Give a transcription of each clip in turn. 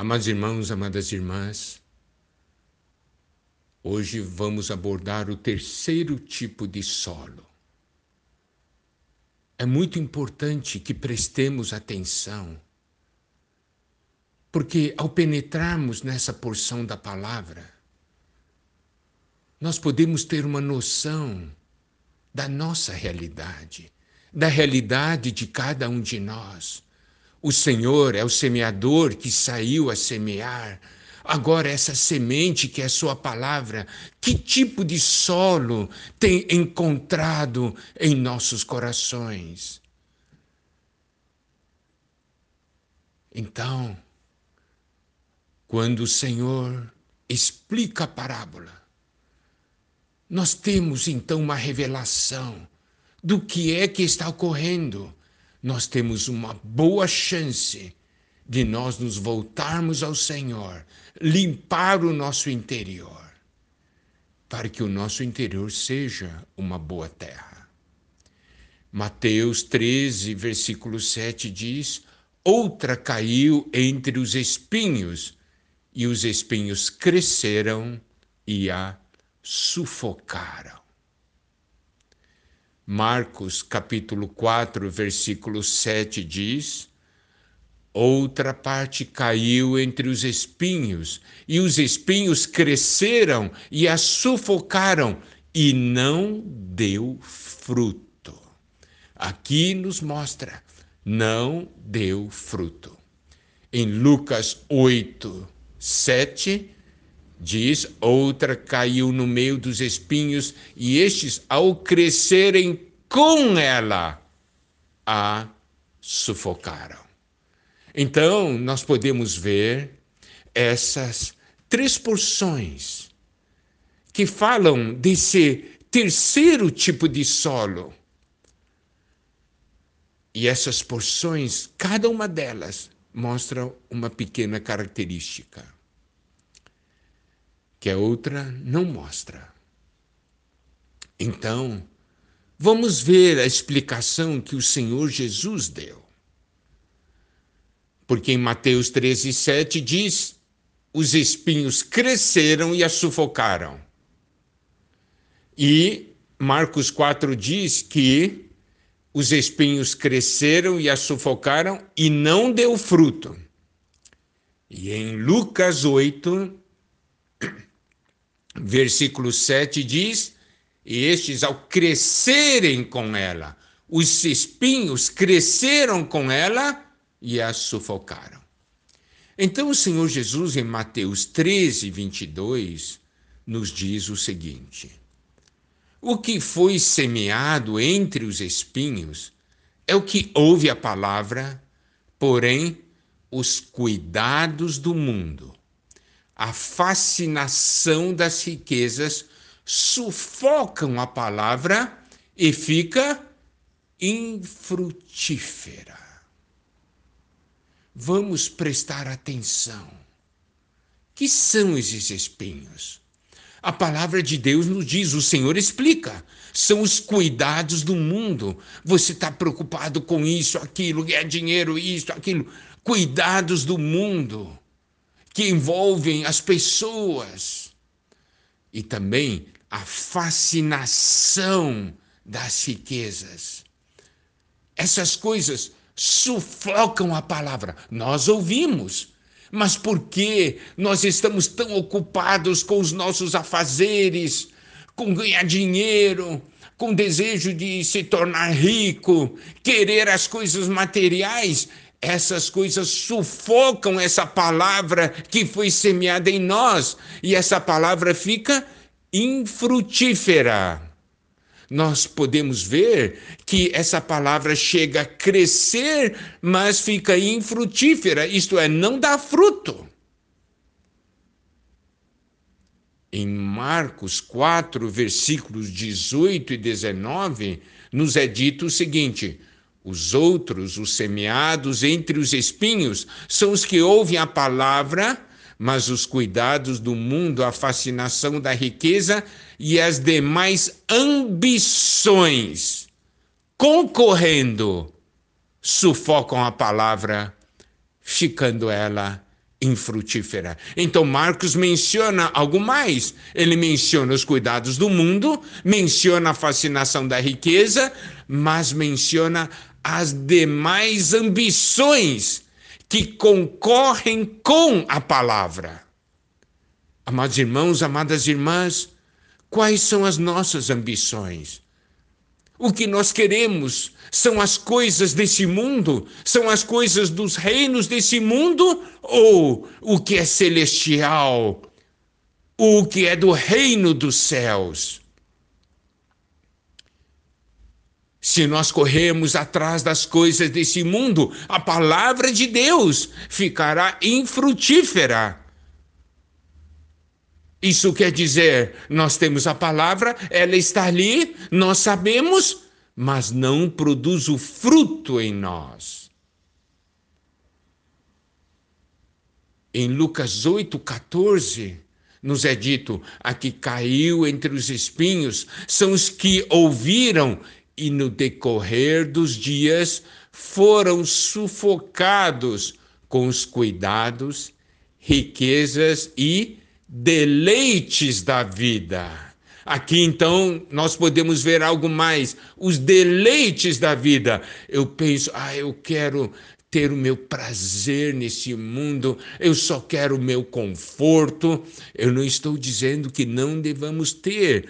Amados irmãos, amadas irmãs, hoje vamos abordar o terceiro tipo de solo. É muito importante que prestemos atenção, porque ao penetrarmos nessa porção da palavra, nós podemos ter uma noção da nossa realidade, da realidade de cada um de nós. O Senhor é o semeador que saiu a semear. Agora, essa semente que é a Sua palavra, que tipo de solo tem encontrado em nossos corações? Então, quando o Senhor explica a parábola, nós temos então uma revelação do que é que está ocorrendo. Nós temos uma boa chance de nós nos voltarmos ao Senhor, limpar o nosso interior, para que o nosso interior seja uma boa terra. Mateus 13, versículo 7 diz: Outra caiu entre os espinhos, e os espinhos cresceram e a sufocaram. Marcos capítulo 4, versículo 7 diz: Outra parte caiu entre os espinhos, e os espinhos cresceram e a sufocaram, e não deu fruto. Aqui nos mostra, não deu fruto. Em Lucas 8, 7, Diz: outra caiu no meio dos espinhos, e estes, ao crescerem com ela, a sufocaram. Então, nós podemos ver essas três porções que falam desse terceiro tipo de solo. E essas porções, cada uma delas, mostra uma pequena característica que a outra não mostra. Então, vamos ver a explicação que o Senhor Jesus deu. Porque em Mateus 13, 7 diz: os espinhos cresceram e a sufocaram. E Marcos 4 diz que os espinhos cresceram e a sufocaram e não deu fruto. E em Lucas 8, Versículo 7 diz: E estes, ao crescerem com ela, os espinhos cresceram com ela e a sufocaram. Então o Senhor Jesus, em Mateus 13, 22, nos diz o seguinte: O que foi semeado entre os espinhos é o que ouve a palavra, porém, os cuidados do mundo a fascinação das riquezas sufocam a palavra e fica infrutífera. Vamos prestar atenção. Que são esses espinhos? A palavra de Deus nos diz, o Senhor explica. São os cuidados do mundo. Você está preocupado com isso, aquilo, ganhar dinheiro, isso, aquilo. Cuidados do mundo que envolvem as pessoas e também a fascinação das riquezas. Essas coisas sufocam a palavra. Nós ouvimos, mas por que nós estamos tão ocupados com os nossos afazeres, com ganhar dinheiro, com desejo de se tornar rico, querer as coisas materiais essas coisas sufocam essa palavra que foi semeada em nós e essa palavra fica infrutífera. Nós podemos ver que essa palavra chega a crescer, mas fica infrutífera, isto é, não dá fruto. Em Marcos 4, versículos 18 e 19, nos é dito o seguinte: os outros, os semeados entre os espinhos, são os que ouvem a palavra, mas os cuidados do mundo, a fascinação da riqueza e as demais ambições concorrendo sufocam a palavra, ficando ela infrutífera. Então Marcos menciona algo mais. Ele menciona os cuidados do mundo, menciona a fascinação da riqueza, mas menciona as demais ambições que concorrem com a palavra. Amados irmãos, amadas irmãs, quais são as nossas ambições? O que nós queremos são as coisas desse mundo? São as coisas dos reinos desse mundo? Ou o que é celestial? O que é do reino dos céus? Se nós corremos atrás das coisas desse mundo, a palavra de Deus ficará infrutífera. Isso quer dizer, nós temos a palavra, ela está ali, nós sabemos, mas não produz o fruto em nós. Em Lucas 8,14, nos é dito: a que caiu entre os espinhos são os que ouviram e no decorrer dos dias foram sufocados com os cuidados, riquezas e deleites da vida. Aqui então nós podemos ver algo mais, os deleites da vida. Eu penso, ah, eu quero ter o meu prazer nesse mundo, eu só quero o meu conforto. Eu não estou dizendo que não devamos ter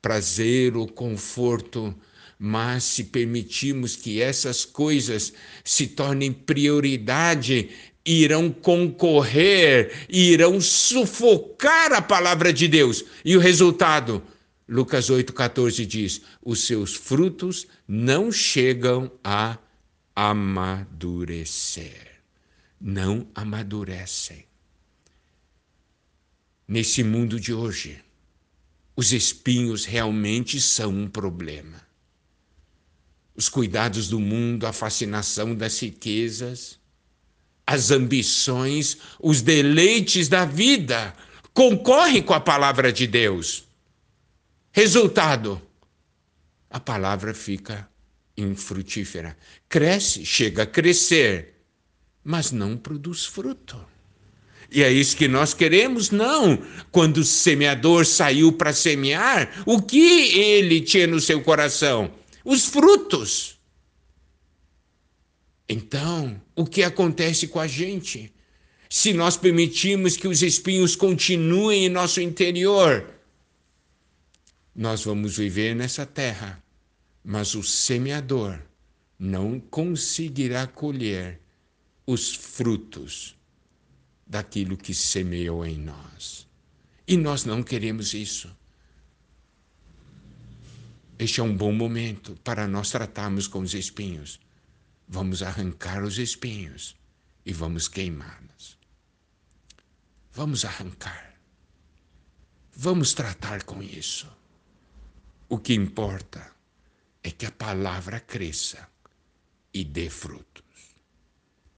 prazer ou conforto, mas se permitirmos que essas coisas se tornem prioridade, irão concorrer, irão sufocar a palavra de Deus. E o resultado? Lucas 8,14 diz: os seus frutos não chegam a amadurecer. Não amadurecem. Nesse mundo de hoje, os espinhos realmente são um problema. Os cuidados do mundo, a fascinação das riquezas, as ambições, os deleites da vida concorrem com a palavra de Deus. Resultado: a palavra fica infrutífera. Cresce, chega a crescer, mas não produz fruto. E é isso que nós queremos? Não. Quando o semeador saiu para semear, o que ele tinha no seu coração? Os frutos. Então, o que acontece com a gente? Se nós permitirmos que os espinhos continuem em nosso interior, nós vamos viver nessa terra, mas o semeador não conseguirá colher os frutos daquilo que semeou em nós. E nós não queremos isso. Este é um bom momento para nós tratarmos com os espinhos vamos arrancar os espinhos e vamos queimá-los. Vamos arrancar. Vamos tratar com isso. O que importa é que a palavra cresça e dê fruto.